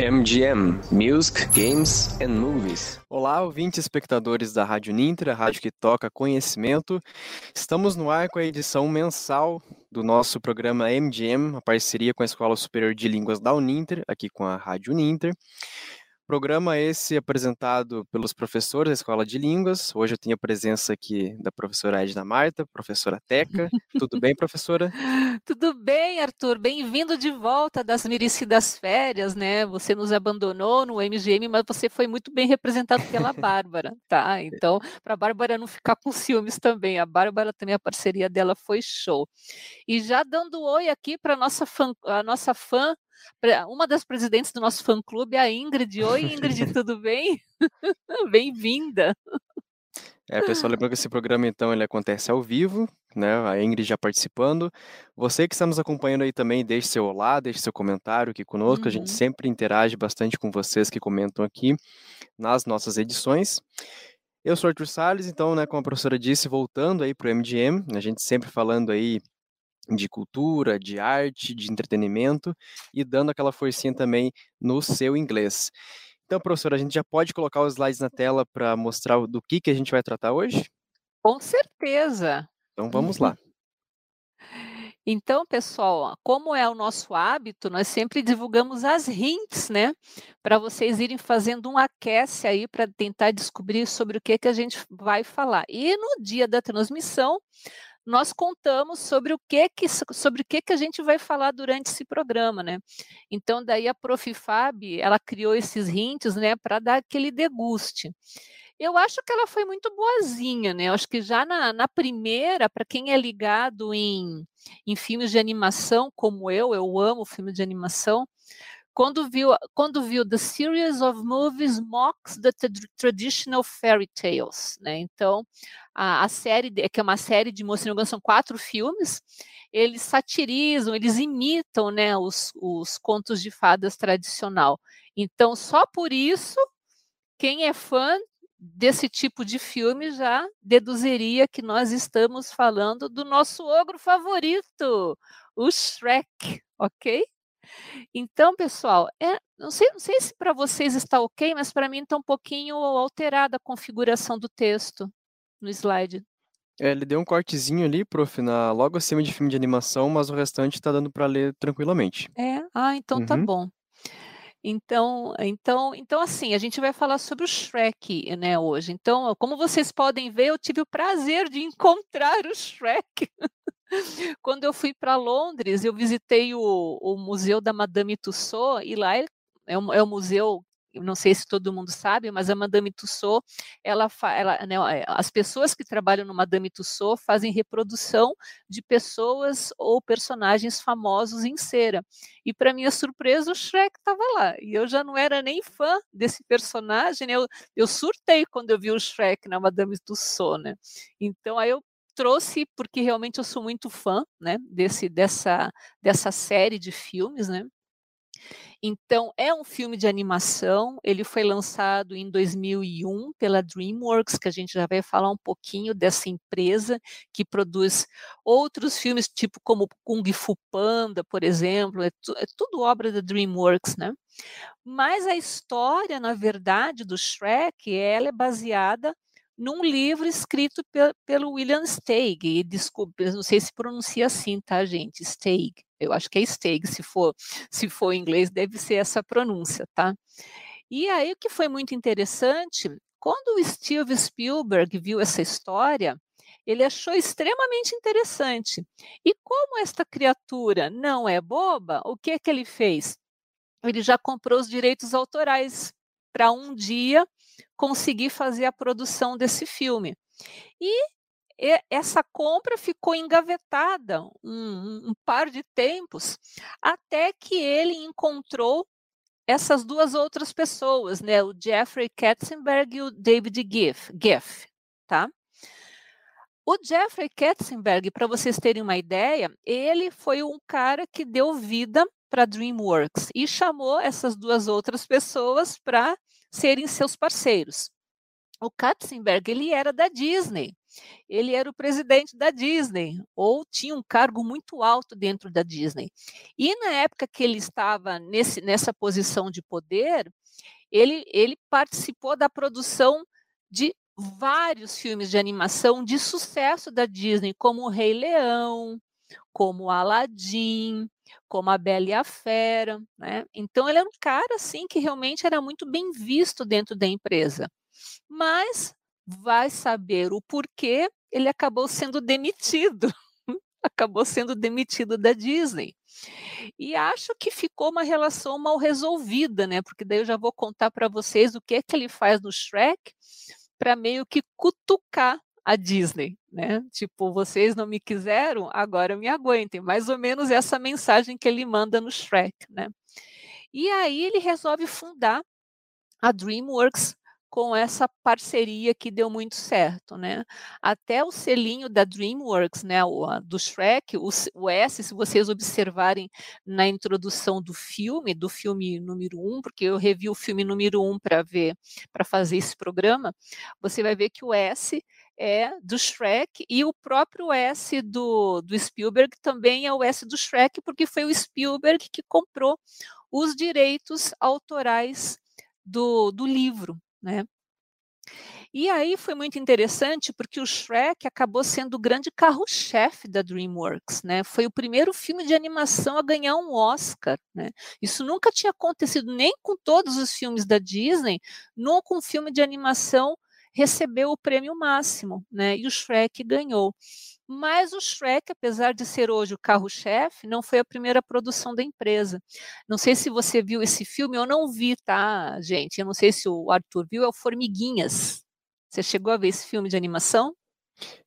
MGM Music, Games and Movies. Olá, ouvintes espectadores da Rádio Nintra, rádio que toca conhecimento. Estamos no ar com a edição mensal do nosso programa MGM, a parceria com a Escola Superior de Línguas da Uninter, aqui com a Rádio Ninter. Programa esse apresentado pelos professores da Escola de Línguas. Hoje eu tenho a presença aqui da professora Edna Marta, professora Teca. Tudo bem, professora? Tudo bem, Arthur. Bem-vindo de volta das merecidas férias, né? Você nos abandonou no MGM, mas você foi muito bem representado pela Bárbara, tá? Então, para a Bárbara não ficar com ciúmes também. A Bárbara também, a parceria dela foi show. E já dando oi aqui para nossa fã, a nossa fã uma das presidentes do nosso fã-clube, a Ingrid. Oi, Ingrid, tudo bem? Bem-vinda. É, pessoal, lembrando que esse programa, então, ele acontece ao vivo, né? A Ingrid já participando. Você que está nos acompanhando aí também, deixe seu olá, deixe seu comentário aqui conosco. Uhum. A gente uhum. sempre interage bastante com vocês que comentam aqui nas nossas edições. Eu sou Arthur Salles, então, né, como a professora disse, voltando aí para o MGM, a gente sempre falando aí de cultura, de arte, de entretenimento e dando aquela forcinha também no seu inglês. Então, professora, a gente já pode colocar os slides na tela para mostrar do que, que a gente vai tratar hoje? Com certeza. Então, vamos lá. Então, pessoal, como é o nosso hábito, nós sempre divulgamos as hints, né? Para vocês irem fazendo um aquece aí para tentar descobrir sobre o que, que a gente vai falar. E no dia da transmissão, nós contamos sobre o que, que sobre o que, que a gente vai falar durante esse programa, né? Então, daí a Prof. Fab, ela criou esses hints, né, para dar aquele deguste. Eu acho que ela foi muito boazinha, né? Eu acho que já na, na primeira, para quem é ligado em, em filmes de animação, como eu, eu amo filme de animação, quando viu, quando viu The Series of Movies Mocks the Traditional Fairy Tales, né? Então, a, a série, que é uma série de moça são quatro filmes, eles satirizam, eles imitam, né, os, os contos de fadas tradicional. Então, só por isso, quem é fã desse tipo de filme já deduziria que nós estamos falando do nosso ogro favorito, o Shrek, ok? Então, pessoal, é, não, sei, não sei se para vocês está ok, mas para mim está um pouquinho alterada a configuração do texto no slide. É, ele deu um cortezinho ali, prof, na, logo acima de filme de animação, mas o restante está dando para ler tranquilamente. É? Ah, então tá uhum. tá bom. Então, então, então, assim, a gente vai falar sobre o Shrek, né, hoje. Então, como vocês podem ver, eu tive o prazer de encontrar o Shrek. Quando eu fui para Londres, eu visitei o, o, Museu da Madame Tussauds, e lá é, é um, é um museu não sei se todo mundo sabe, mas a Madame Tussauds, ela, ela né, é, as pessoas que trabalham no Madame Tussauds fazem reprodução de pessoas ou personagens famosos em cera. E para minha surpresa, o Shrek estava lá. E eu já não era nem fã desse personagem, né? eu, eu surtei quando eu vi o Shrek na Madame Tussauds, né? Então aí eu trouxe porque realmente eu sou muito fã, né, desse dessa dessa série de filmes, né? Então, é um filme de animação, ele foi lançado em 2001 pela DreamWorks, que a gente já vai falar um pouquinho dessa empresa que produz outros filmes, tipo como Kung Fu Panda, por exemplo, é, tu, é tudo obra da DreamWorks, né? Mas a história, na verdade, do Shrek, ela é baseada num livro escrito pe pelo William Steig, desculpe, não sei se pronuncia assim, tá, gente? Steig. Eu acho que é Steig, se for, se for em inglês, deve ser essa pronúncia, tá? E aí o que foi muito interessante, quando o Steven Spielberg viu essa história, ele achou extremamente interessante. E como esta criatura não é boba, o que é que ele fez? Ele já comprou os direitos autorais para um dia conseguir fazer a produção desse filme. E essa compra ficou engavetada um, um, par de tempos, até que ele encontrou essas duas outras pessoas, né, o Jeffrey Katzenberg e o David Giff, Giff tá? O Jeffrey Katzenberg, para vocês terem uma ideia, ele foi um cara que deu vida para DreamWorks e chamou essas duas outras pessoas para serem seus parceiros. o Katzenberg ele era da Disney. Ele era o presidente da Disney, ou tinha um cargo muito alto dentro da Disney. E na época que ele estava nesse, nessa posição de poder, ele, ele participou da produção de vários filmes de animação de sucesso da Disney, como O Rei Leão, como Aladdin, como A Bela e a Fera, né? Então ele era um cara assim que realmente era muito bem visto dentro da empresa. Mas vai saber o porquê ele acabou sendo demitido. acabou sendo demitido da Disney. E acho que ficou uma relação mal resolvida, né? Porque daí eu já vou contar para vocês o que é que ele faz no Shrek para meio que cutucar a Disney, né? Tipo, vocês não me quiseram, agora me aguentem. Mais ou menos essa mensagem que ele manda no Shrek, né? E aí ele resolve fundar a DreamWorks com essa parceria que deu muito certo, né? Até o selinho da DreamWorks, né, o, do Shrek, o, o, S, se vocês observarem na introdução do filme, do filme número um, porque eu revi o filme número um para ver, para fazer esse programa, você vai ver que o S é do Shrek e o próprio S do, do Spielberg também é o S do Shrek, porque foi o Spielberg que comprou os direitos autorais do, do livro, né? E aí foi muito interessante porque o Shrek acabou sendo o grande carro-chefe da DreamWorks, né? Foi o primeiro filme de animação a ganhar um Oscar, né? Isso nunca tinha acontecido nem com todos os filmes da Disney, nunca um filme de animação recebeu o prêmio máximo, né? E o Shrek ganhou. Mas o Shrek, apesar de ser hoje o carro-chefe, não foi a primeira produção da empresa. Não sei se você viu esse filme, eu não vi, tá, gente? Eu não sei se o Arthur viu, é o Formiguinhas. Você chegou a ver esse filme de animação?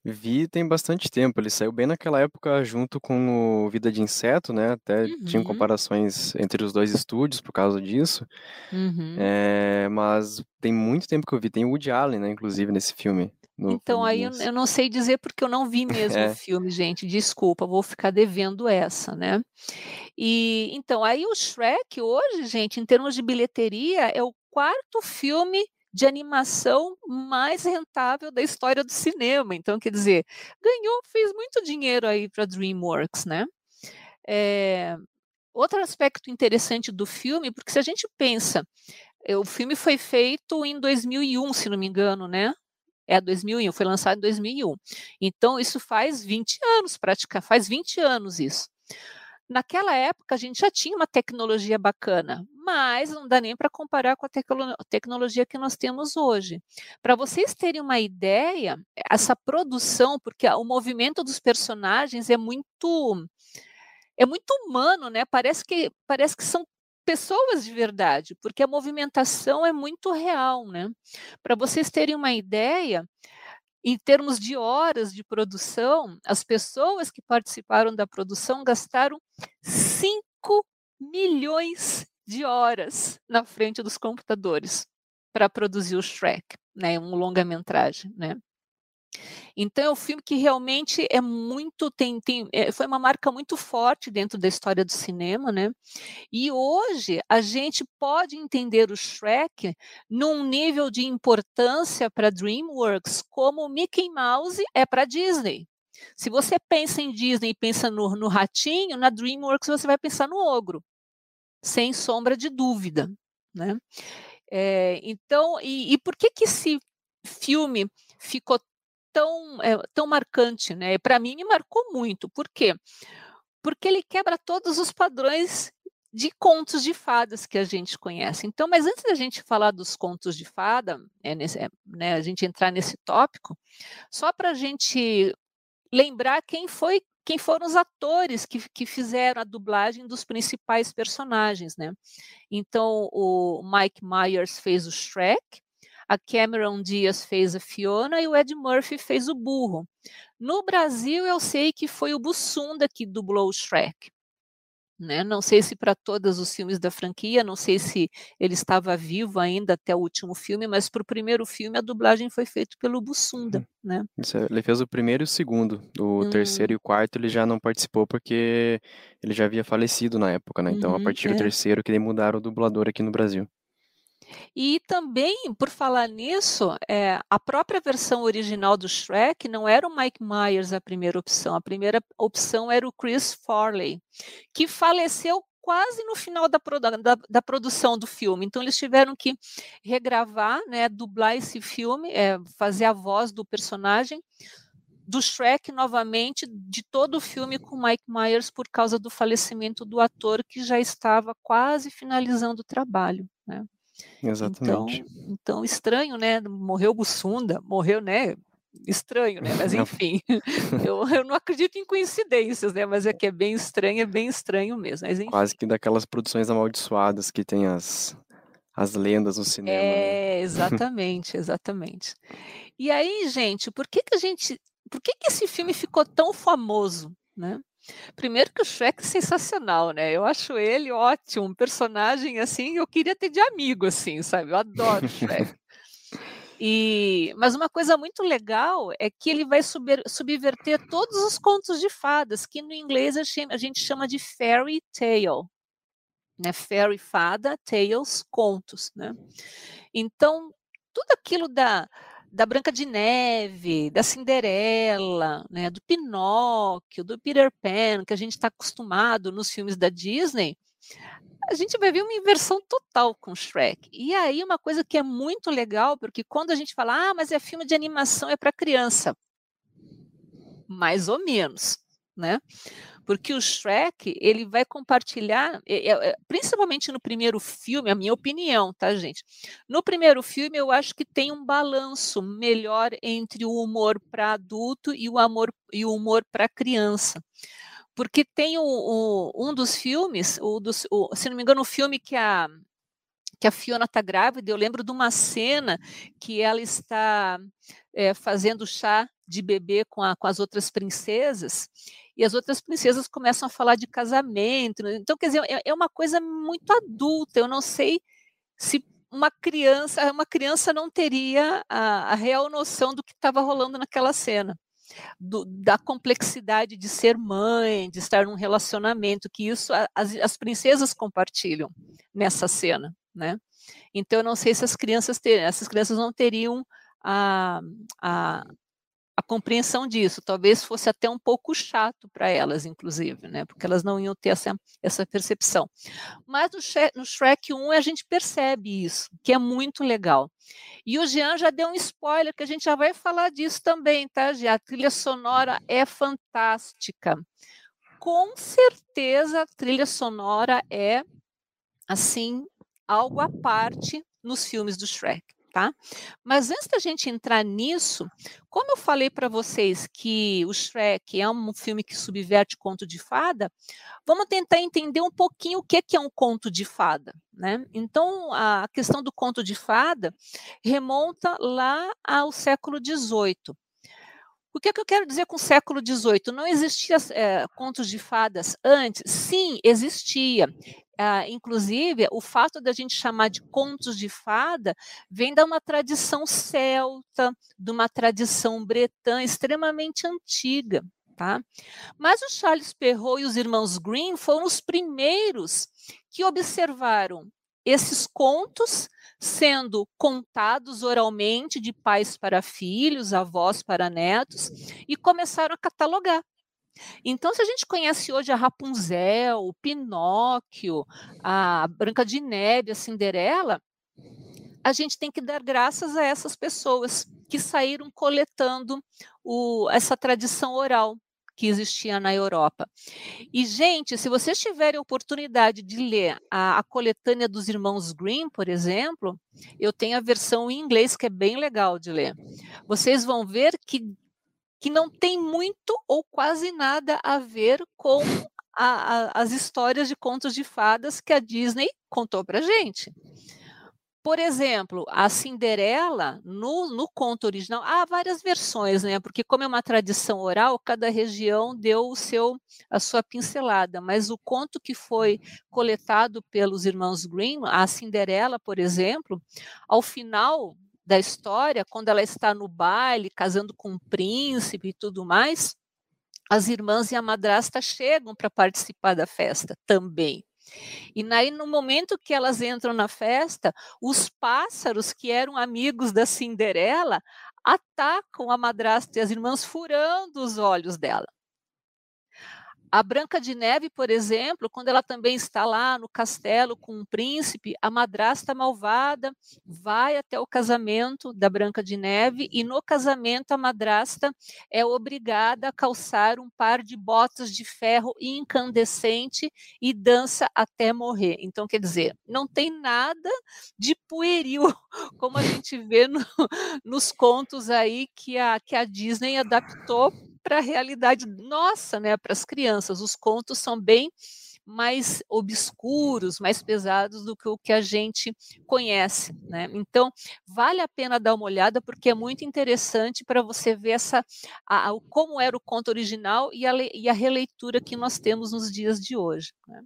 Vi tem bastante tempo, ele saiu bem naquela época junto com o Vida de Inseto, né? Até tinham Uhum, comparações entre os dois estúdios por causa disso. uhum. É, mas tem muito tempo que eu vi. Tem o Woody Allen, né? Inclusive nesse filme, no Então, aí eu, eu não sei dizer porque eu não vi mesmo o É, filme, gente. Desculpa, vou ficar devendo essa, né? E então, aí o Shrek hoje, gente, em termos de bilheteria, é o quarto filme de animação mais rentável da história do cinema. Então, quer dizer, ganhou, fez muito dinheiro aí para DreamWorks, né? É, outro aspecto interessante do filme, porque se a gente pensa, eh, o filme foi feito em 2001, se não me engano, né? É 2001, foi lançado em 2001. Então, isso faz 20 anos, praticamente, faz 20 anos isso. Naquela época, a gente já tinha uma tecnologia bacana, mas não dá nem para comparar com a tecno tecnologia que nós temos hoje. Para vocês terem uma ideia, essa produção, porque o movimento dos personagens é muito é muito humano, né? Parece que parece que são pessoas de verdade, porque a movimentação é muito real, né? Para vocês terem uma ideia, em termos de horas de produção, as pessoas que participaram da produção gastaram 5 milhões de horas na frente dos computadores para produzir o Shrek, né, um longa-metragem, né? Então é um filme que realmente é muito tem, tem é, foi uma marca muito forte dentro da história do cinema, né? E hoje a gente pode entender o Shrek num nível de importância para DreamWorks como Mickey Mouse é para Disney. Se você pensa em Disney e pensa no, no ratinho, na DreamWorks você vai pensar no ogro, sem sombra de dúvida, né? É, então, e, e por que que esse filme ficou tão, é, tão marcante, né? Para mim me marcou muito. Por quê? Porque ele quebra todos os padrões de contos de fadas que a gente conhece. Então, mas antes da gente falar dos contos de fada, é nesse, é, né, a gente entrar nesse tópico, só para a gente lembrar quem foi quem foram os atores que, que fizeram a dublagem dos principais personagens, né? Então, o Mike Myers fez o Shrek, a Cameron Diaz fez a Fiona e o Ed Murphy fez o burro. No Brasil, eu sei que foi o Bussunda que dublou o Shrek. Né? Não sei se para todos os filmes da franquia, não sei se ele estava vivo ainda até o último filme, mas para o primeiro filme a dublagem foi feita pelo Bussunda. Uhum. Né? Isso, ele fez o primeiro e o segundo. O terceiro e o quarto ele já não participou porque ele já havia falecido na época, né? Então, a Uhum, partir do é. terceiro que mudaram o dublador aqui no Brasil. E também, por falar nisso, é, a própria versão original do Shrek não era o Mike Myers a primeira opção. A primeira opção era o Chris Farley, que faleceu quase no final da, da, da, produção do filme. Então, eles tiveram que regravar, né, dublar esse filme, é, fazer a voz do personagem do Shrek novamente, de todo o filme com Mike Myers, por causa do falecimento do ator que já estava quase finalizando o trabalho. Né? Exatamente. Então, então, estranho, né? Morreu Bussunda, morreu, né? Estranho, né? Mas enfim, eu, eu não acredito em coincidências, né? Mas é que é bem estranho, é bem estranho mesmo. Mas, Quase que daquelas produções amaldiçoadas que tem as, as lendas no cinema. Né? É, né? exatamente, exatamente. E aí, gente, por que, que a gente. Por que, que esse filme ficou tão famoso? Né? Primeiro que o Shrek é sensacional, né? Eu acho ele ótimo, um personagem assim, eu queria ter de amigo, assim, sabe? Eu adoro o Shrek. E, mas uma coisa muito legal é que ele vai sub, subverter todos os contos de fadas, que no inglês a gente chama de fairy tale. Né? Fairy fada, tales, contos. Né? Então, tudo aquilo da, da Branca de Neve, da Cinderela, né, do Pinóquio, do Peter Pan, que a gente está acostumado nos filmes da Disney, a gente vai ver uma inversão total com Shrek. E aí uma coisa que é muito legal, porque quando a gente fala, ah, mas é filme de animação, é para criança. Mais ou menos, né? Porque o Shrek ele vai compartilhar, é, principalmente no primeiro filme, a minha opinião, tá, gente? No primeiro filme, eu acho que tem um balanço melhor entre o humor para adulto e o amor e o humor para criança. Porque tem o, o, um dos filmes, o o, se não me engano, o filme que a que a Fiona está grávida, eu lembro de uma cena que ela está é, fazendo chá de bebê com, a, com as outras princesas, e as outras princesas começam a falar de casamento. Né, então, quer dizer, é, é uma coisa muito adulta. Eu não sei se uma criança, uma criança não teria a, a real noção do que estava rolando naquela cena. Do, da complexidade de ser mãe, de estar num relacionamento, que isso as, as princesas compartilham nessa cena, né? Então eu não sei se as crianças ter, essas crianças não teriam a, a, compreensão disso. Talvez fosse até um pouco chato para elas, inclusive, né? Porque elas não iam ter essa, essa percepção. Mas no Shrek, no Shrek 1 a gente percebe isso, que é muito legal. E o Jean já deu um spoiler, que a gente já vai falar disso também, tá, Jean? A trilha sonora é fantástica. Com certeza a trilha sonora é, assim, algo à parte nos filmes do Shrek tá? Mas antes da gente entrar nisso, como eu falei para vocês que o Shrek é um filme que subverte conto de fada, vamos tentar entender um pouquinho o que é, um conto de fada, né? Então, a questão do conto de fada remonta lá ao século XVIII. O que, é que eu quero dizer com o século XVIII? Não existia é, contos de fadas antes? Sim, existia. Ah, inclusive, o fato da gente chamar de contos de fada vem de uma tradição celta, de uma tradição bretã extremamente antiga. Tá? Mas o Charles Perrault e os irmãos Green foram os primeiros que observaram esses contos sendo contados oralmente de pais para filhos, avós para netos, e começaram a catalogar. Então, se a gente conhece hoje a Rapunzel, o Pinóquio, a Branca de Neve, a Cinderela, a gente tem que dar graças a essas pessoas que saíram coletando o, essa tradição oral que existia na Europa. E, gente, se vocês tiverem oportunidade de ler a, a, coletânea dos irmãos Green, por exemplo, eu tenho a versão em inglês que é bem legal de ler. Vocês vão ver que que não tem muito ou quase nada a ver com a, a, as histórias de contos de fadas que a Disney contou para gente. Por exemplo, a Cinderela, no, no, conto original, há várias versões, né? Porque como é uma tradição oral, cada região deu o seu, a sua pincelada. Mas o conto que foi coletado pelos irmãos Grimm, a Cinderela, por exemplo, ao final da história, quando ela está no baile, casando com um príncipe e tudo mais, as irmãs e a madrasta chegam para participar da festa também. E aí, no momento que elas entram na festa, os pássaros que eram amigos da Cinderela atacam a madrasta e as irmãs, furando os olhos dela. A Branca de Neve, por exemplo, quando ela também está lá no castelo com um príncipe, a madrasta malvada vai até o casamento da Branca de Neve e no casamento a madrasta é obrigada a calçar um par de botas de ferro incandescente e dança até morrer. Então, quer dizer, não tem nada de pueril, como a gente vê no, nos contos aí que a, que a Disney adaptou para a realidade nossa, né, para as crianças. Os contos são bem mais obscuros, mais pesados do que o que a gente conhece, né? Então, vale a pena dar uma olhada porque é muito interessante para você ver essa a, a, como era o conto original e a, e a releitura que nós temos nos dias de hoje. Né?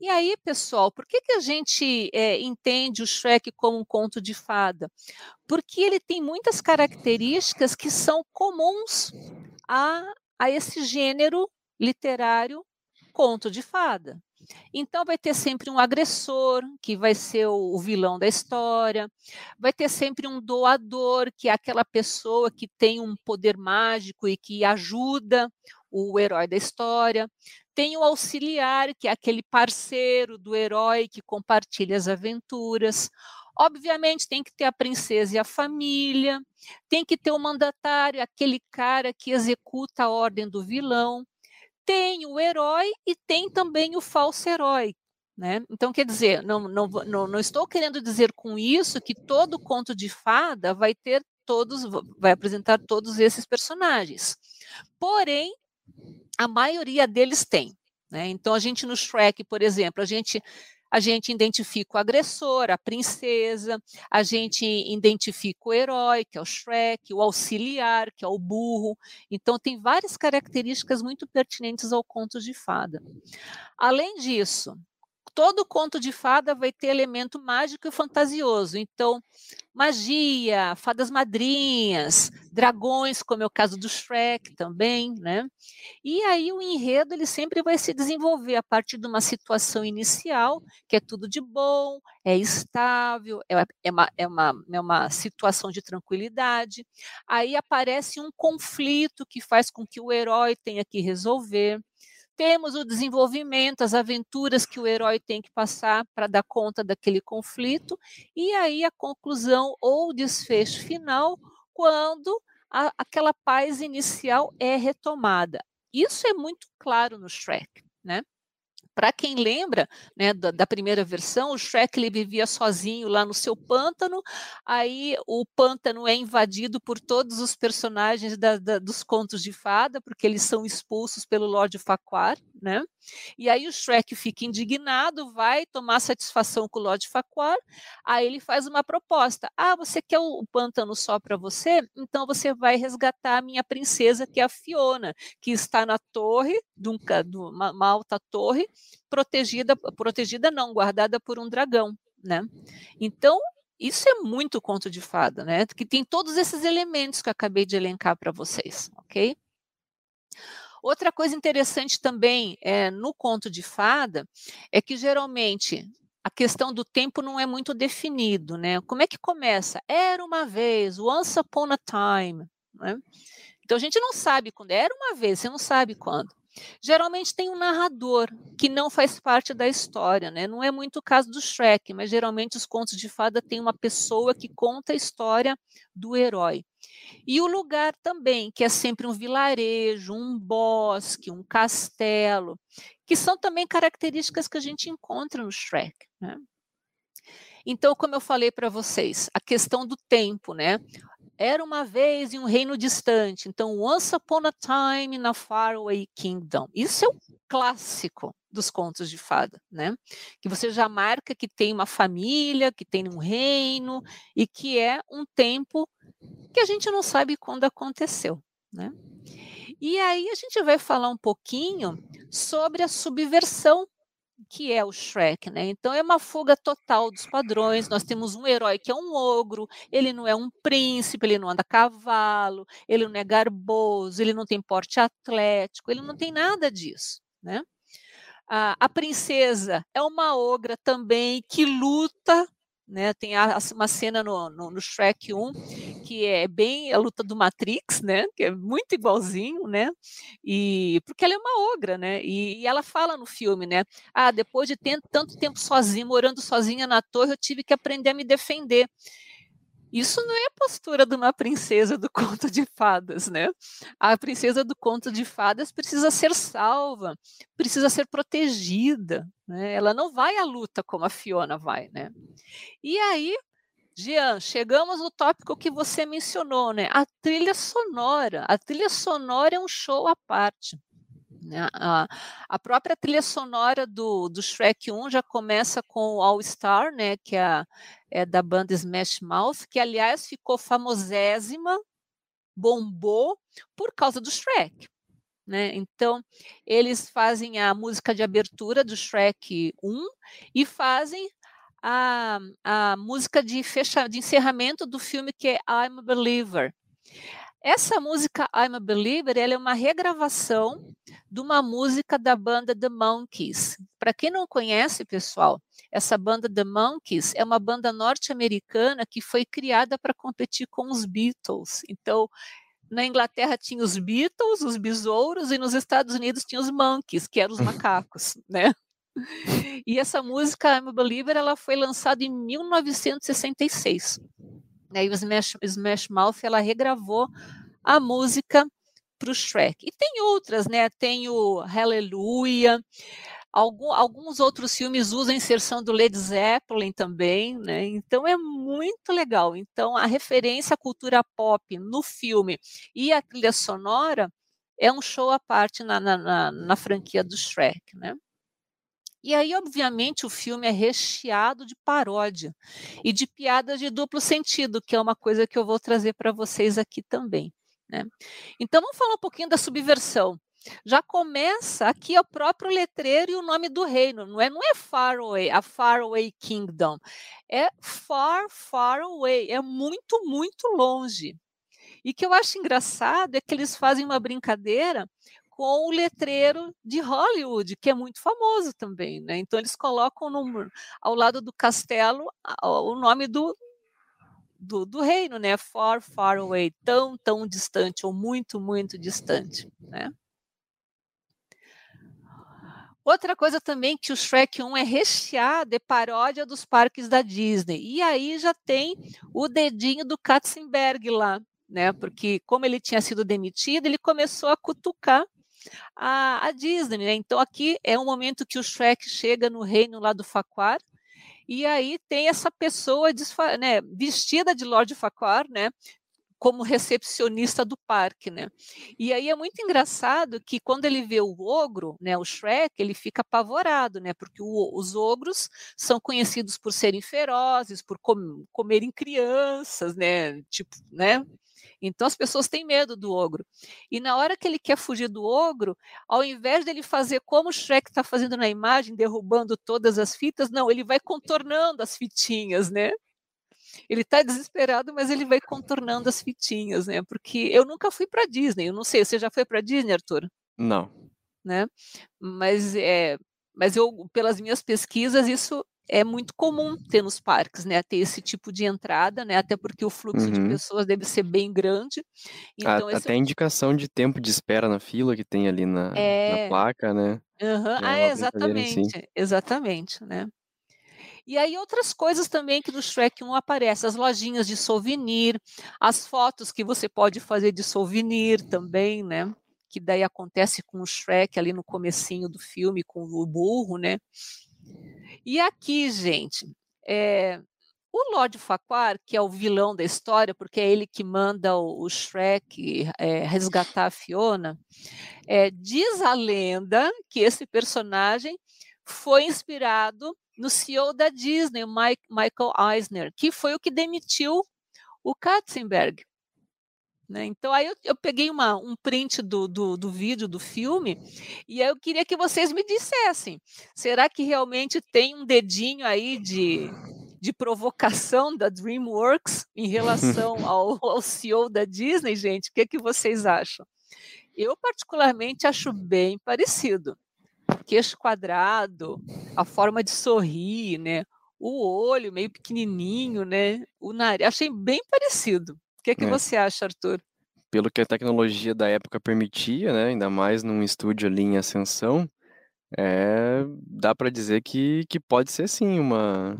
E aí, pessoal, por que, que a gente é, entende o Shrek como um conto de fada? Porque ele tem muitas características que são comuns a, a esse gênero literário conto de fada. Então, vai ter sempre um agressor, que vai ser o, vilão da história, vai ter sempre um doador, que é aquela pessoa que tem um poder mágico e que ajuda o herói da história. Tem o auxiliar, que é aquele parceiro do herói que compartilha as aventuras. Obviamente, tem que ter a princesa e a família, tem que ter o mandatário, aquele cara que executa a ordem do vilão. Tem o herói e tem também o falso herói. Né? Então, quer dizer, não, não, não, não estou querendo dizer com isso que todo conto de fada vai ter todos, vai apresentar todos esses personagens. Porém, a maioria deles tem. Né? Então, a gente no Shrek, por exemplo, a gente a gente identifica o agressor, a princesa, a gente identifica o herói, que é o Shrek, o auxiliar, que é o burro. Então, tem várias características muito pertinentes ao conto de fada. Além disso, todo conto de fada vai ter elemento mágico e fantasioso. Então, magia, fadas madrinhas, dragões, como é o caso do Shrek também, né? E aí o enredo ele sempre vai se desenvolver a partir de uma situação inicial, que é tudo de bom, é estável, é, é, uma, é, uma, é uma situação de tranquilidade. Aí aparece um conflito que faz com que o herói tenha que resolver. Temos o desenvolvimento, as aventuras que o herói tem que passar para dar conta daquele conflito, e aí a conclusão ou desfecho final, quando a, aquela paz inicial é retomada. Isso é muito claro no Shrek, né? Para quem lembra né, da, da, primeira versão, o Shrek ele vivia sozinho lá no seu pântano, aí o pântano é invadido por todos os personagens da, da, dos contos de fada, porque eles são expulsos pelo Lord Farquaad, né? E aí o Shrek fica indignado, vai tomar satisfação com o Lord Farquaad, aí ele faz uma proposta. Ah, você quer o, pântano só para você? Então você vai resgatar a minha princesa, que é a Fiona, que está na torre, de uma, uma alta torre, protegida, protegida não, guardada por um dragão, né? Então, isso é muito conto de fada, né? Que tem todos esses elementos que eu acabei de elencar para vocês, ok? Outra coisa interessante também é, no conto de fada é que geralmente a questão do tempo não é muito definido, né? Como é que começa? Era uma vez, once upon a time, né? Então a gente não sabe quando era uma vez, você não sabe quando. Geralmente tem um narrador que não faz parte da história, né? Não é muito o caso do Shrek, mas geralmente os contos de fada têm uma pessoa que conta a história do herói. E o lugar também, que é sempre um vilarejo, um bosque, um castelo, que são também características que a gente encontra no Shrek, né? Então, como eu falei para vocês, a questão do tempo, né? Era uma vez em um reino distante. Então, Once Upon a Time in a Faraway Kingdom. Isso é o clássico dos contos de fada, né? Que você já marca que tem uma família, que tem um reino e que é um tempo que a gente não sabe quando aconteceu, né? E aí a gente vai falar um pouquinho sobre a subversão que é o Shrek, né? Então é uma fuga total dos padrões. Nós temos um herói que é um ogro, ele não é um príncipe, ele não anda a cavalo, ele não é garboso, ele não tem porte atlético, ele não tem nada disso, né? A, a princesa é uma ogra também que luta né? Tem a, uma cena no, no, no, Shrek 1 que é bem a luta do Matrix, né? Que é muito igualzinho, né? E porque ela é uma ogra, né? E, e ela fala no filme, né? Ah, depois de ter, tanto tempo sozinha, morando sozinha na torre, eu tive que aprender a me defender. Isso não é a postura de uma princesa do conto de fadas, né? A princesa do conto de fadas precisa ser salva, precisa ser protegida, né? Ela não vai à luta como a Fiona vai, né? E aí, Jean, chegamos no tópico que você mencionou, né? A trilha sonora. A trilha sonora é um show à parte. Né? A, a, própria trilha sonora do, do Shrek 1 já começa com o All Star, né, que é, é da banda Smash Mouth, que aliás ficou famosésima, bombou por causa do Shrek. Né? Então, eles fazem a música de abertura do Shrek 1 e fazem a, a música de, fecha, de encerramento do filme que é I'm a Believer. Essa música I'm a Believer ela é uma regravação de uma música da banda The Monkees. Para quem não conhece, pessoal, essa banda The Monkees é uma banda norte-americana que foi criada para competir com os Beatles. Então, na Inglaterra tinha os Beatles, os besouros, e nos Estados Unidos tinha os Monkeys, que eram os macacos, né? E essa música I'm a Believer ela foi lançada em 1966. Né? E o Smash, Smash Mouth ela regravou a música para o Shrek. E tem outras, né? Tem o Hallelujah. Algum, alguns outros filmes usam a inserção do Led Zeppelin também, né? Então é muito legal. Então a referência à cultura pop no filme e a trilha sonora é um show à parte na, na, na, na franquia do Shrek, né? E aí, obviamente, o filme é recheado de paródia e de piadas de duplo sentido, que é uma coisa que eu vou trazer para vocês aqui também. Né? Então, vamos falar um pouquinho da subversão. Já começa aqui o próprio letreiro e o nome do reino, não é, não é Far Away, a Far Away Kingdom, é Far, Far Away, é muito, muito longe. E que eu acho engraçado é que eles fazem uma brincadeira com o letreiro de Hollywood, que é muito famoso também, né? Então eles colocam no, ao lado do castelo o nome do, do, do, reino, né? Far, far away, tão, tão distante ou muito, muito distante, né? Outra coisa também que o Shrek 1 é recheado é paródia dos parques da Disney. E aí já tem o dedinho do Katzenberg lá, né? Porque como ele tinha sido demitido, ele começou a cutucar a, a Disney. Né? Então, aqui é um momento que o Shrek chega no reino lá do Faquar, e aí tem essa pessoa né, vestida de Lord Faquar, né? como recepcionista do parque, né? E aí é muito engraçado que quando ele vê o ogro, né, o Shrek, ele fica apavorado, né? Porque o, os ogros são conhecidos por serem ferozes, por com, comerem crianças, né? Tipo, né? Então as pessoas têm medo do ogro. E na hora que ele quer fugir do ogro, ao invés dele fazer como o Shrek está fazendo na imagem, derrubando todas as fitas, não, ele vai contornando as fitinhas, né? Ele está desesperado, mas ele vai contornando as fitinhas, né? Porque eu nunca fui para Disney. Eu não sei, você já foi para Disney, Arthur? Não. Né? Mas é, mas eu, pelas minhas pesquisas, isso é muito comum ter nos parques, né, ter esse tipo de entrada, né, até porque o fluxo uhum. de pessoas deve ser bem grande. Então, a, até a indicação de tempo de espera na fila que tem ali na, é... na placa, né? Uhum. Ah, é, exatamente, assim. exatamente, né? E aí outras coisas também que no Shrek 1 aparecem, as lojinhas de souvenir, as fotos que você pode fazer de souvenir também, né? Que daí acontece com o Shrek ali no comecinho do filme, com o burro, né? E aqui, gente, é, o Lord Farquaad, que é o vilão da história, porque é ele que manda o, o Shrek é, resgatar a Fiona, é, diz a lenda que esse personagem foi inspirado no CEO da Disney, Mike, Michael Eisner, que foi o que demitiu o Katzenberg. Né? Então, aí eu, eu peguei uma, um print do, do, do, vídeo do filme e eu queria que vocês me dissessem: será que realmente tem um dedinho aí de, de provocação da DreamWorks em relação ao, ao CEO da Disney, gente? O que, que vocês acham? Eu, particularmente, acho bem parecido. queixo quadrado, a forma de sorrir, né? O olho meio pequenininho, né? O nariz, achei bem parecido. O que é que é. você acha, Arthur? Pelo que a tecnologia da época permitia, né? Ainda mais num estúdio ali em ascensão, é, dá para dizer que, que pode ser sim uma,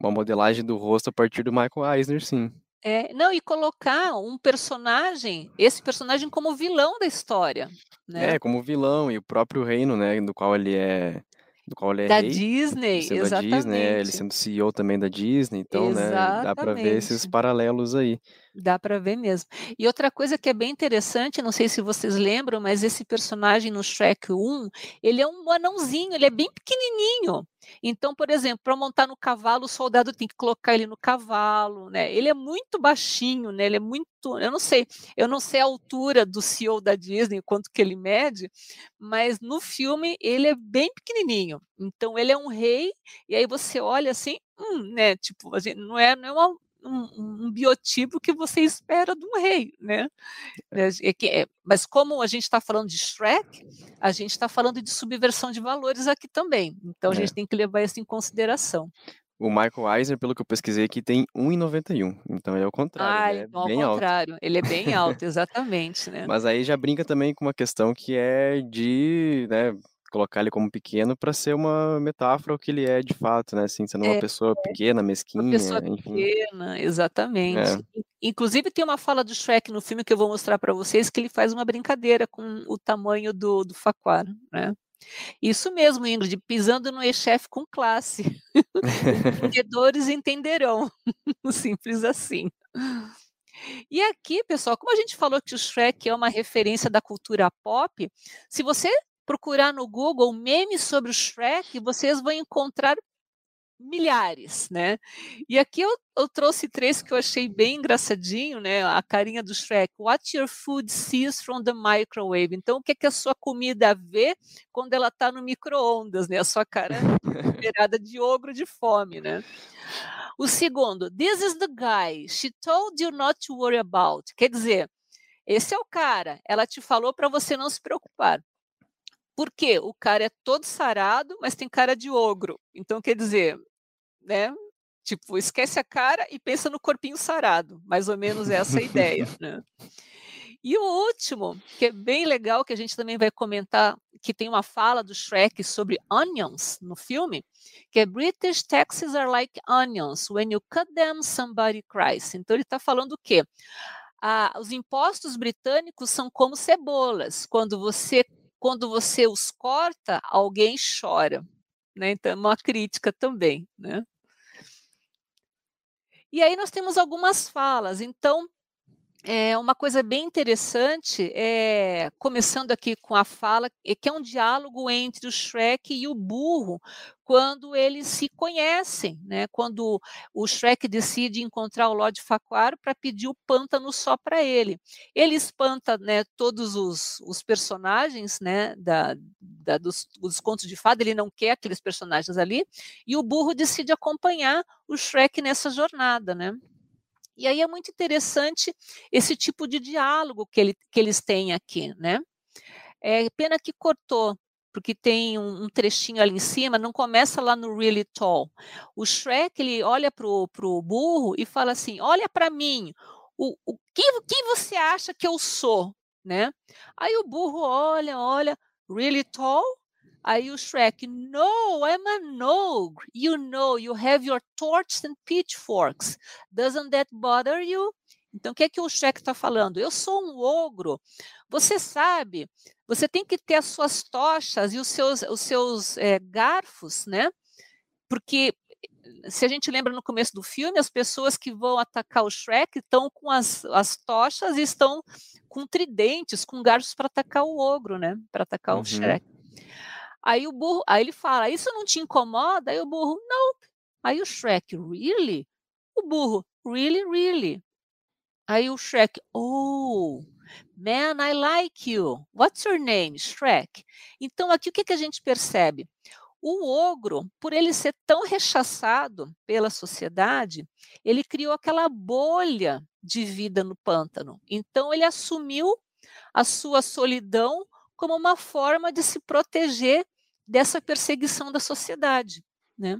uma modelagem do rosto a partir do Michael Eisner, sim. É, não, e colocar um personagem, esse personagem como vilão da história, né? É, como vilão, e o próprio reino, né, do qual ele é do qual ele é da rei, Disney, exatamente. da Disney, é, ele sendo CEO também da Disney, então, né, dá para ver esses paralelos aí. Dá para ver mesmo. E outra coisa que é bem interessante, não sei se vocês lembram, mas esse personagem no Shrek 1, ele é um anãozinho, ele é bem pequenininho. Então, por exemplo, para montar no cavalo, o soldado tem que colocar ele no cavalo, né? Ele é muito baixinho, né? Ele é muito, eu não sei, eu não sei a altura do CEO da Disney, quanto que ele mede, mas no filme ele é bem pequenininho. Então, ele é um rei e aí você olha assim, hum, né? Tipo, não é, não é uma, um, um, biotipo que você espera de um rei, né? É. É, é, mas como a gente está falando de Shrek, a gente está falando de subversão de valores aqui também. Então a é. gente tem que levar isso em consideração. O Michael Eisner, pelo que eu pesquisei aqui, tem 1,91. Então é o contrário. Ah, ele é ao bem contrário. Alto. Ele é bem alto, exatamente. Né? Mas aí já brinca também com uma questão que é de né, colocar ele como pequeno para ser uma metáfora ao que ele é de fato, né? Assim, sendo uma é, pessoa pequena, mesquinha, uma pessoa enfim. pequena, exatamente. É. Inclusive tem uma fala do Shrek no filme que eu vou mostrar para vocês que ele faz uma brincadeira com o tamanho do, do Faquar, né? Isso mesmo, Ingrid, pisando no e-chefe com classe. Os entendedores entenderão. Simples assim. E aqui, pessoal, como a gente falou que o Shrek é uma referência da cultura pop, se você procurar no Google memes sobre o Shrek, vocês vão encontrar milhares, né? E aqui eu, eu, trouxe três que eu achei bem engraçadinho, né? A carinha do Shrek. What your food sees from the microwave. Então, o que, é que a sua comida vê quando ela está no micro-ondas, né? A sua cara virada de ogro de fome, né? O segundo, this is the guy. She told you not to worry about. Quer dizer, esse é o cara. Ela te falou para você não se preocupar. Porque o cara é todo sarado, mas tem cara de ogro. Então, quer dizer, né? Tipo, esquece a cara e pensa no corpinho sarado. Mais ou menos essa a ideia, né? E o último, que é bem legal, que a gente também vai comentar, que tem uma fala do Shrek sobre onions no filme, que é British taxes are like onions. When you cut them, somebody cries. Então ele está falando o quê? Ah, os impostos britânicos são como cebolas. Quando você quando você os corta, alguém chora. Né? Então, é uma crítica também. Né? E aí nós temos algumas falas. Então, é uma coisa bem interessante, é, começando aqui com a fala, é que é um diálogo entre o Shrek e o burro, quando eles se conhecem, né? Quando o Shrek decide encontrar o Lord Farquaad para pedir o pântano só para ele. Ele espanta, né, todos os, os personagens, né, da, da dos, dos, contos de fada, ele não quer aqueles personagens ali, e o burro decide acompanhar o Shrek nessa jornada, né? E aí é muito interessante esse tipo de diálogo que, ele, que eles têm aqui, né? É pena que cortou, porque tem um, um, trechinho ali em cima, não começa lá no really tall. O Shrek, ele olha para o burro e fala assim, olha para mim, o, o, quem, quem você acha que eu sou? Né? Aí o burro olha, olha, really tall? Aí o Shrek, no, I'm an ogre. You know, you have your torches and pitchforks. Doesn't that bother you? Então, o que é que o Shrek está falando? Eu sou um ogro. Você sabe, você tem que ter as suas tochas e os seus, os seus é, garfos, né? Porque se a gente lembra no começo do filme, as pessoas que vão atacar o Shrek estão com as, as tochas e estão com tridentes, com garfos para atacar o ogro, né? Para atacar uhum. o Shrek. Aí o burro, aí ele fala, isso não te incomoda? Aí o burro, não. Aí o Shrek, really? O burro, really, really. Aí o Shrek, oh, man, I like you. What's your name? Shrek. Então aqui o que, que a gente percebe? O ogro, por ele ser tão rechaçado pela sociedade, ele criou aquela bolha de vida no pântano. Então ele assumiu a sua solidão como uma forma de se proteger dessa perseguição da sociedade. Né?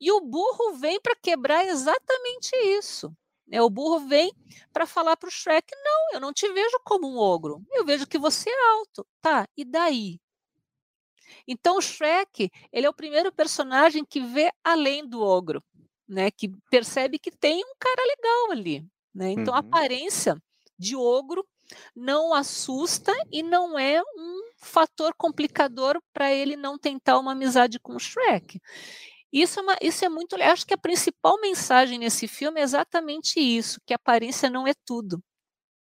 E o burro vem para quebrar exatamente isso. Né? O burro vem para falar para o Shrek: não, eu não te vejo como um ogro, eu vejo que você é alto. Tá, e daí? Então o Shrek ele é o primeiro personagem que vê além do ogro, né? Que percebe que tem um cara legal ali, né? Então uhum. a aparência de ogro não assusta e não é um fator complicador para ele não tentar uma amizade com o Shrek. Isso é, uma, isso é muito. Acho que a principal mensagem nesse filme é exatamente isso: que aparência não é tudo.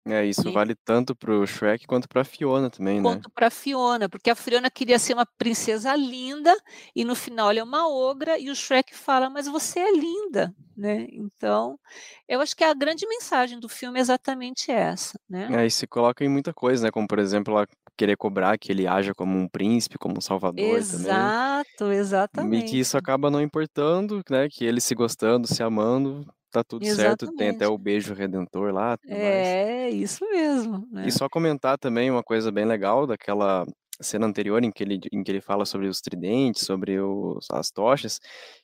É, isso e... vale tanto pro Shrek quanto pra Fiona também, né? Quanto pra Fiona, porque a Fiona queria ser uma princesa linda e no final ela é uma ogra e o Shrek fala, mas você é linda, né? Então, eu acho que a grande mensagem do filme é exatamente essa, né? É, e se coloca em muita coisa, né? Como, por exemplo, ela querer cobrar que ele haja como um príncipe, como um salvador Exato, também. exatamente. E que isso acaba não importando, né? Que ele se gostando, se amando, tá tudo certo, tem até o beijo redentor lá, tudo mais. É, isso mesmo, né? E só comentar também uma coisa bem legal daquela cena anterior em que ele, em que ele fala sobre os tridentes, sobre os, as tochas,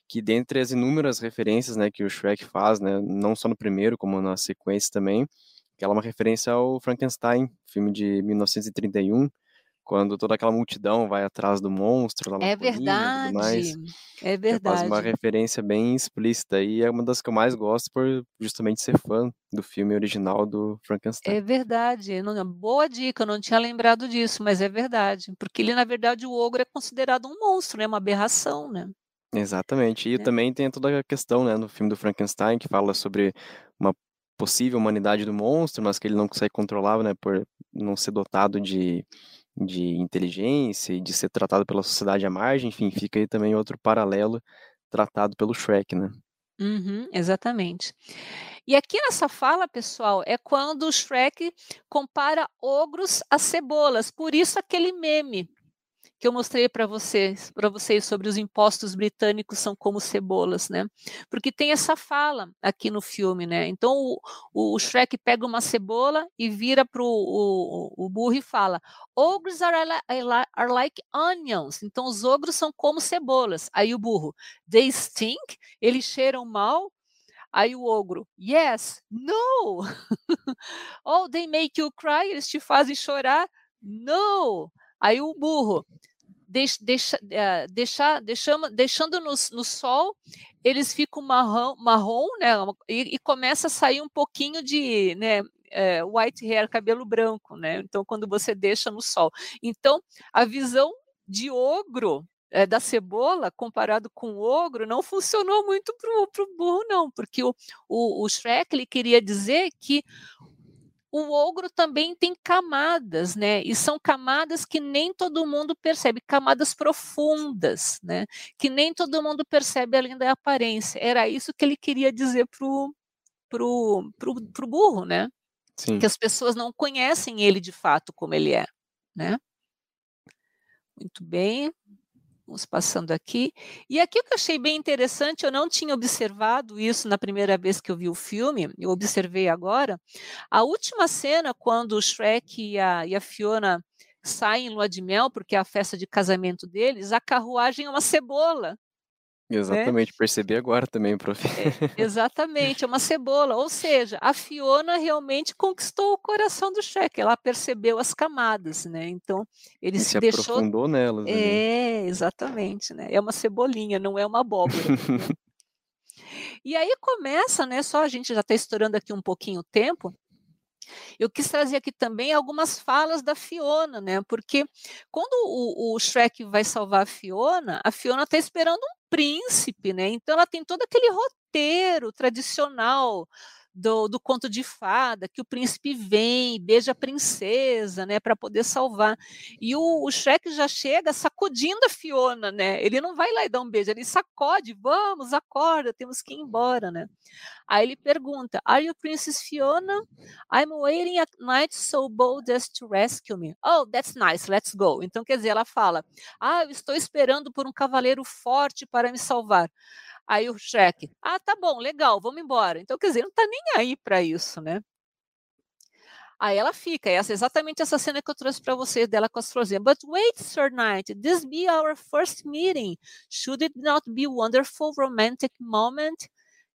que dentre as inúmeras referências, né, que o Shrek faz, né, não só no primeiro, como na sequência também, que ela é uma referência ao Frankenstein, filme de 1931, quando toda aquela multidão vai atrás do monstro lá É verdade, mais, é verdade. Faz uma referência bem explícita e é uma das que eu mais gosto por justamente ser fã do filme original do Frankenstein. É verdade, não, boa dica, eu não tinha lembrado disso, mas é verdade, porque ele na verdade o ogro é considerado um monstro, né, uma aberração, né? Exatamente, e é. também tem toda a questão, né, no filme do Frankenstein que fala sobre uma possível humanidade do monstro, mas que ele não consegue controlar, né, por não ser dotado de de inteligência e de ser tratado pela sociedade à margem, enfim, fica aí também outro paralelo tratado pelo Shrek, né? Uhum, exatamente. E aqui nessa fala, pessoal, é quando o Shrek compara ogros a cebolas, por isso aquele meme que eu mostrei para vocês, para vocês sobre os impostos britânicos são como cebolas, né? Porque tem essa fala aqui no filme, né? Então o, o Shrek pega uma cebola e vira para o, o burro e fala: Ogres are, are like onions. Então os ogros são como cebolas. Aí o burro: They stink? Eles cheiram mal? Aí o ogro, yes, no. oh, they make you cry, eles te fazem chorar? No. Aí o burro, deixa, deixa, eh, deixa, deixando, no, no, sol, eles ficam marrom, marrom né, e, e, começa a sair um pouquinho de né, é, white hair, cabelo branco, né? Então, quando você deixa no sol. Então, a visão de ogro é, da cebola comparado com o ogro não funcionou muito para o burro, não, porque o, o, o Shrek ele queria dizer que o ogro também tem camadas, né? E são camadas que nem todo mundo percebe, camadas profundas, né? Que nem todo mundo percebe além da aparência. Era isso que ele queria dizer pro pro, pro, pro burro, né? Sim. Que as pessoas não conhecem ele de fato como ele é, né? Muito bem. Vamos passando aqui. E aqui o que eu achei bem interessante, eu não tinha observado isso na primeira vez que eu vi o filme, eu observei agora. A última cena, quando o Shrek e a, e a Fiona saem em lua de mel, porque é a festa de casamento deles, a carruagem é uma cebola. Né? Exatamente, né? percebi agora também, prof. É, exatamente, é uma cebola. Ou seja, a Fiona realmente conquistou o coração do Shrek, ela percebeu as camadas, né? Então, ele e se, se deixou. aprofundou nelas. É, exatamente, né? É uma cebolinha, não é uma abóbora. né? E aí começa, né? Só a gente já está estourando aqui um pouquinho o tempo. Eu quis trazer aqui também algumas falas da Fiona, né? Porque quando o, o Shrek vai salvar a Fiona, a Fiona está esperando um príncipe, né? Então ela tem todo aquele roteiro tradicional do, do, conto de fada, que o príncipe vem, beija a princesa, né, para poder salvar. E o, o já chega sacudindo a Fiona, né? Ele não vai lá e dar um beijo, ele sacode, vamos, acorda, temos que ir embora, né? Aí ele pergunta: Are you Princess Fiona? I'm waiting at night so bold as to rescue me. Oh, that's nice, let's go. Então, quer dizer, ela fala: Ah, eu estou esperando por um cavaleiro forte para me salvar. Aí o Shrek, ah, tá bom, legal, vamos embora. Então, quer dizer, não tá nem aí para isso, né? Aí ela fica, essa exatamente essa cena que eu trouxe para vocês dela com as florzinhas. But wait, Sir Knight, this be our first meeting. Should it not be a wonderful romantic moment?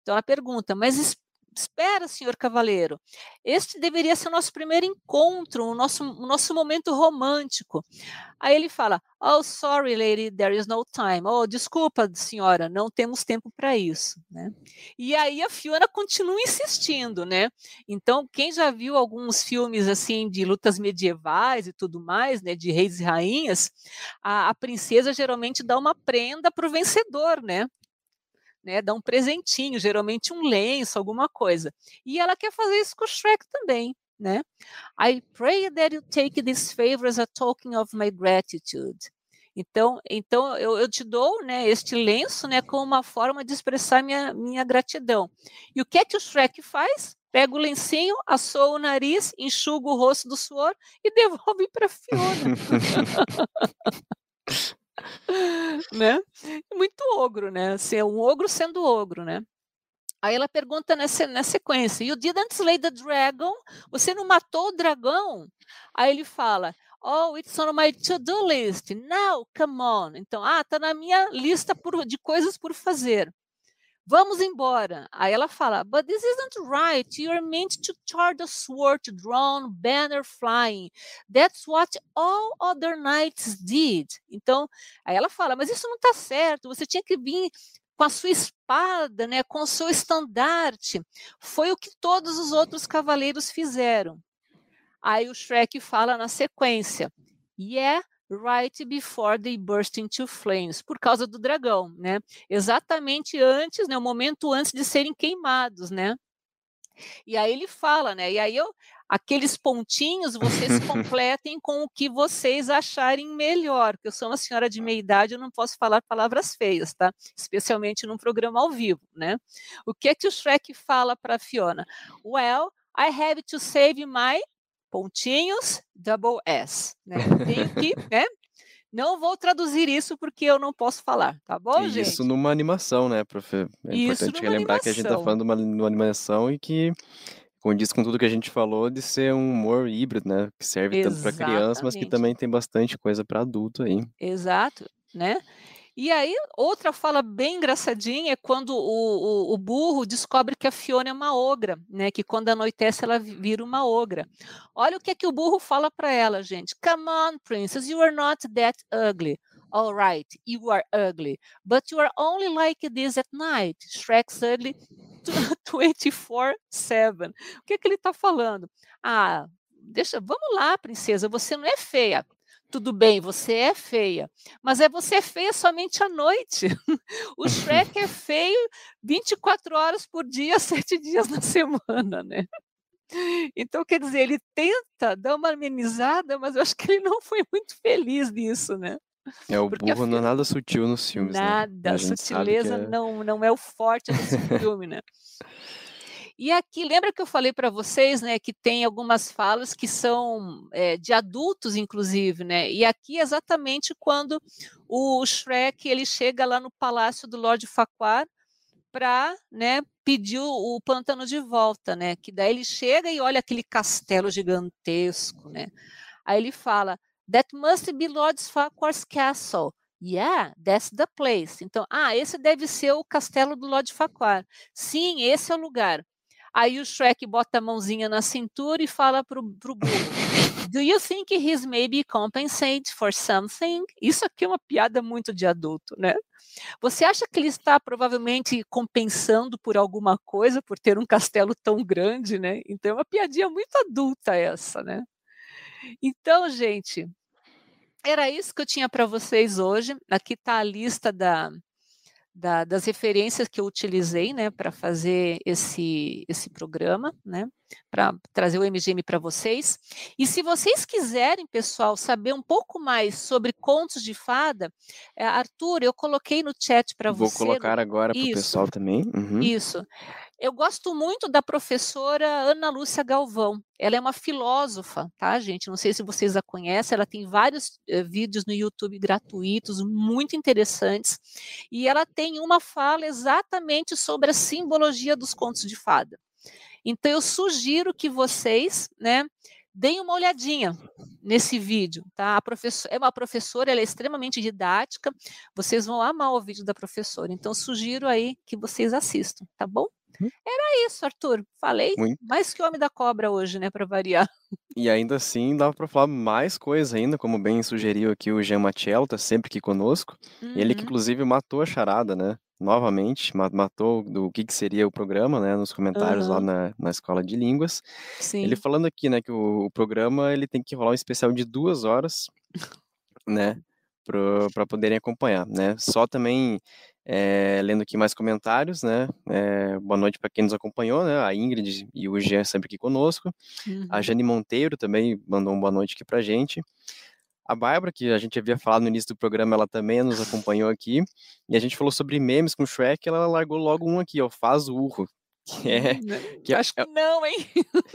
Então ela pergunta, mas espera, senhor cavaleiro, este deveria ser o nosso primeiro encontro, o nosso, o nosso momento romântico. Aí ele fala, oh, sorry, lady, there is no time. Oh, desculpa, senhora, não temos tempo para isso, né? E aí a Fiona continua insistindo, né? Então, quem já viu alguns filmes, assim, de lutas medievais e tudo mais, né, de reis e rainhas, a, a princesa geralmente dá uma prenda para o vencedor, né? Né, dá um presentinho, geralmente um lenço, alguma coisa. E ela quer fazer isso com o Shrek também, né? I pray that you take this favor as a token of my gratitude. Então, então eu, eu, te dou né, este lenço né, como uma forma de expressar minha, minha gratidão. E o que é que o Shrek faz? Pega o lencinho, assou o nariz, enxuga o rosto do suor e devolve para Fiona. né? Muito ogro, né? Assim, é um ogro sendo ogro, né? Aí ela pergunta nessa, na sequência: You didn't slay the dragon? Você não matou o dragão? Aí ele fala: Oh, it's on my to-do list. Now, come on. Então, ah, tá na minha lista por, de coisas por fazer. Vamos embora. Aí ela fala, but this isn't right. You're meant to charge a sword, drawn, banner flying. That's what all other knights did. Então, aí ela fala, mas isso não está certo. Você tinha que vir com a sua espada, né, com o seu estandarte. Foi o que todos os outros cavaleiros fizeram. Aí o Shrek fala na sequência, yeah, right before they burst into flames, por causa do dragão, né? Exatamente antes, né, o momento antes de serem queimados, né? E aí ele fala, né? E aí eu, aqueles pontinhos vocês completem com o que vocês acharem melhor. Porque eu sou uma senhora de meia idade, eu não posso falar palavras feias, tá? Especialmente num programa ao vivo, né? O que é que o Shrek fala para Fiona? Well, I have to save my pontinhos, double S. Né? Tenho que, né? Não vou traduzir isso porque eu não posso falar, tá bom, isso gente? Isso numa animação, né, profe? É isso importante relembrar que a gente está falando de uma, uma animação e que condiz com tudo que a gente falou de ser um humor híbrido, né? Que serve Exatamente. tanto para criança, mas que também tem bastante coisa para adulto aí. Exato, né? E aí, outra fala bem engraçadinha é quando o, o, o, burro descobre que a Fiona é uma ogra, né? Que quando anoitece ela vira uma ogra. Olha o que é que o burro fala para ela, gente. Come on, princess, you are not that ugly. All right, you are ugly, but you are only like this at night. Shrek's ugly 24/7. O que é que ele está falando? Ah, deixa, vamos lá, princesa, você não é feia tudo bem, você é feia, mas é você é feia somente à noite. O Shrek é feio 24 horas por dia, sete dias na semana, né? Então, quer dizer, ele tenta dar uma amenizada, mas eu acho que ele não foi muito feliz nisso, né? É, o Porque burro não é nada sutil nos filmes, nada, né? Nada, a sutileza é... não, não é o forte desse filme, né? E aqui, lembra que eu falei para vocês, né, que tem algumas falas que são é, de adultos, inclusive, né? E aqui exatamente quando o Shrek ele chega lá no palácio do Lord Farquaad para, né, pedir o, o pântano de volta, né? Que daí ele chega e olha aquele castelo gigantesco, né? Aí ele fala, That must be Lord Farquaad's castle. Yeah, that's the place. Então, ah, esse deve ser o castelo do Lord Farquaad. Sim, esse é o lugar. Aí o Shrek bota a mãozinha na cintura e fala pro, pro burro. Do you think he's maybe compensated for something? Isso aqui é uma piada muito de adulto, né? Você acha que ele está provavelmente compensando por alguma coisa, por ter um castelo tão grande, né? Então é uma piadinha muito adulta essa, né? Então, gente, era isso que eu tinha para vocês hoje. Aqui está a lista da, da, das referências que eu utilizei né, para fazer esse, esse programa, né, para trazer o MGM para vocês. E se vocês quiserem, pessoal, saber um pouco mais sobre contos de fada, é, Arthur, eu coloquei no chat para você. Vou colocar agora para o pessoal também. Uhum. Isso. Eu gosto muito da professora Ana Lúcia Galvão. Ela é uma filósofa, tá, gente? Não sei se vocês a conhecem. Ela tem vários eh, vídeos no YouTube gratuitos, muito interessantes. E ela tem uma fala exatamente sobre a simbologia dos contos de fada. Então eu sugiro que vocês, né, deem uma olhadinha nesse vídeo, tá? A professora é uma professora, ela é extremamente didática. Vocês vão amar o vídeo da professora. Então sugiro aí que vocês assistam, tá bom? Hum. Era isso, Arthur. Falei Muito. mais que o Homem da Cobra hoje, né, para variar. E ainda assim, dava para falar mais coisa ainda, como bem sugeriu aqui o Jean Matiello, tá sempre aqui conosco. Uhum. Ele que uhum. inclusive matou a charada, né? Novamente, matou do que, que seria o programa, né, nos comentários uhum. lá na, na escola de línguas. Sim. Ele falando aqui, né, que o, o programa ele tem que rolar um especial de duas horas, né, para poderem acompanhar, né? Só também é, lendo aqui mais comentários, né? É, boa noite para quem nos acompanhou, né? A Ingrid e o Jean sempre aqui conosco. Uhum. A Jane Monteiro também mandou uma boa noite aqui para gente. A Bárbara, que a gente havia falado no início do programa, ela também nos acompanhou aqui. E a gente falou sobre memes com Shrek, ela largou logo um aqui, ó, faz urro. Que é, hum, que é, Acho que não, hein?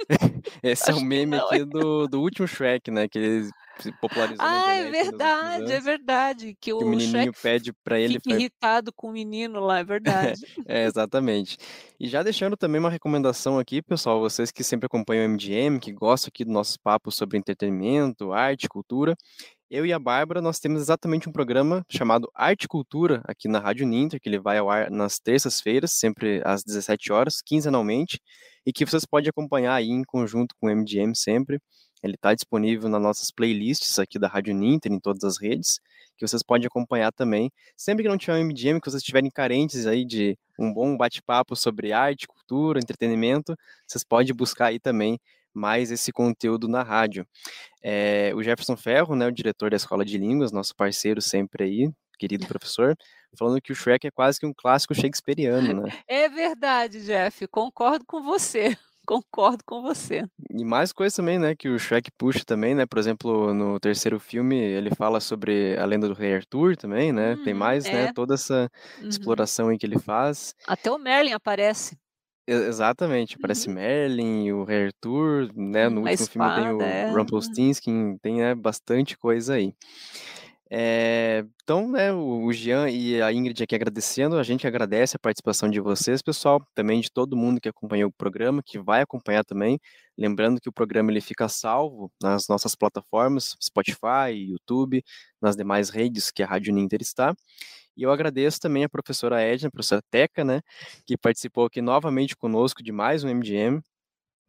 Esse Acho é o meme não, aqui do, do último Shrek, né? Que eles se popularizou Ah, é verdade, é verdade. Que, que o, o menininho Shrek pede para ele. Fica irritado com o menino lá, é verdade. é, exatamente. E já deixando também uma recomendação aqui, pessoal, vocês que sempre acompanham o MGM, que gostam aqui dos nossos papos sobre entretenimento, arte, cultura, eu e a Bárbara, nós temos exatamente um programa chamado Arte e Cultura aqui na Rádio Ninter, que ele vai ao ar nas terças-feiras, sempre às 17 horas, quinzenalmente, e que vocês podem acompanhar aí em conjunto com o MGM sempre. Ele está disponível nas nossas playlists aqui da Rádio Ninter, em todas as redes, que vocês podem acompanhar também. Sempre que não tiver um MDM, que vocês estiverem carentes aí de um bom bate-papo sobre arte, cultura, entretenimento, vocês podem buscar aí também mais esse conteúdo na rádio. É, o Jefferson Ferro, né, o diretor da Escola de Línguas, nosso parceiro sempre aí, querido professor, falando que o Shrek é quase que um clássico shakespeariano, né? É verdade, Jeff, concordo com você. Concordo com você. E mais coisa também, né, que o Shrek puxa também, né? Por exemplo, no terceiro filme ele fala sobre a lenda do Rei Arthur também, né? Uhum, Tem mais, né, é. né, toda essa uhum. exploração em que ele faz. Até o Merlin aparece. Exatamente, aparece uhum. Merlin, o Rei Arthur, né? No último espada, filme tem o é. Rumpelstiltskin, tem né, bastante coisa aí. É, então, né, o Jean e a Ingrid aqui agradecendo, a gente agradece a participação de vocês, pessoal, também de todo mundo que acompanhou o programa, que vai acompanhar também, lembrando que o programa ele fica salvo nas nossas plataformas, Spotify, YouTube, nas demais redes que a Rádio Ninter está, e eu agradeço também a professora Edna, a professora Teca, né, que participou aqui novamente conosco de mais um MGM,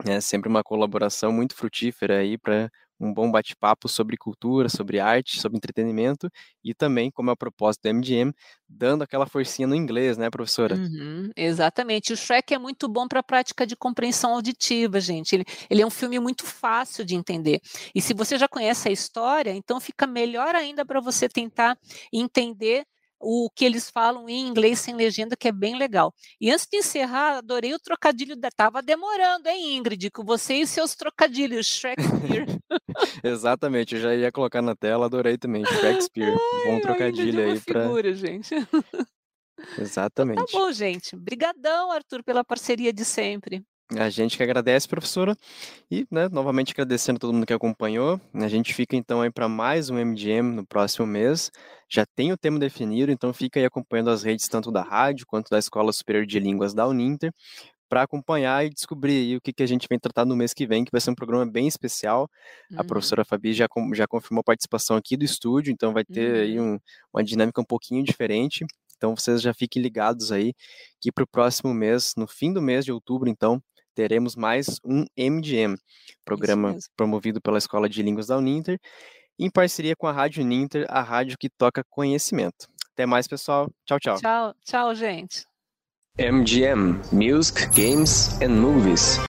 é sempre uma colaboração muito frutífera aí para um bom bate-papo sobre cultura, sobre arte, sobre entretenimento e também, como é o propósito do MGM, dando aquela forcinha no inglês, né, professora? Uhum, exatamente. O Shrek é muito bom para a prática de compreensão auditiva, gente. Ele, ele é um filme muito fácil de entender. E se você já conhece a história, então fica melhor ainda para você tentar entender o que eles falam em inglês sem legenda, que é bem legal. E antes de encerrar, adorei o trocadilho da. Tava demorando, hein, Ingrid? Com você e seus trocadilhos, Shakespeare. Exatamente, eu já ia colocar na tela, adorei também. Shakespeare. Ai, Bom trocadilho aí figura, gente. Exatamente. Então, tá bom, gente. Obrigadão, Arthur, pela parceria de sempre. A gente que agradece, professora. E, né, novamente agradecendo a todo mundo que acompanhou. A gente fica então aí para mais um MGM no próximo mês. Já tem o tema definido, então fica aí acompanhando as redes tanto da rádio quanto da Escola Superior de Línguas da Uninter para acompanhar e descobrir o que, que a gente vem tratar no mês que vem, que vai ser um programa bem especial. Uhum. A professora Fabi já, já confirmou a participação aqui do estúdio, então vai ter uhum. aí um, uma dinâmica um pouquinho diferente. Então vocês já fiquem ligados aí que para o próximo mês, no fim do mês de outubro, então, teremos mais um MDM, programa promovido pela Escola de Línguas da Uninter, em parceria com a Rádio Uninter, a rádio que toca conhecimento. Até mais, pessoal. Tchau, tchau. Tchau, tchau, gente. MGM Music, Games and Movies.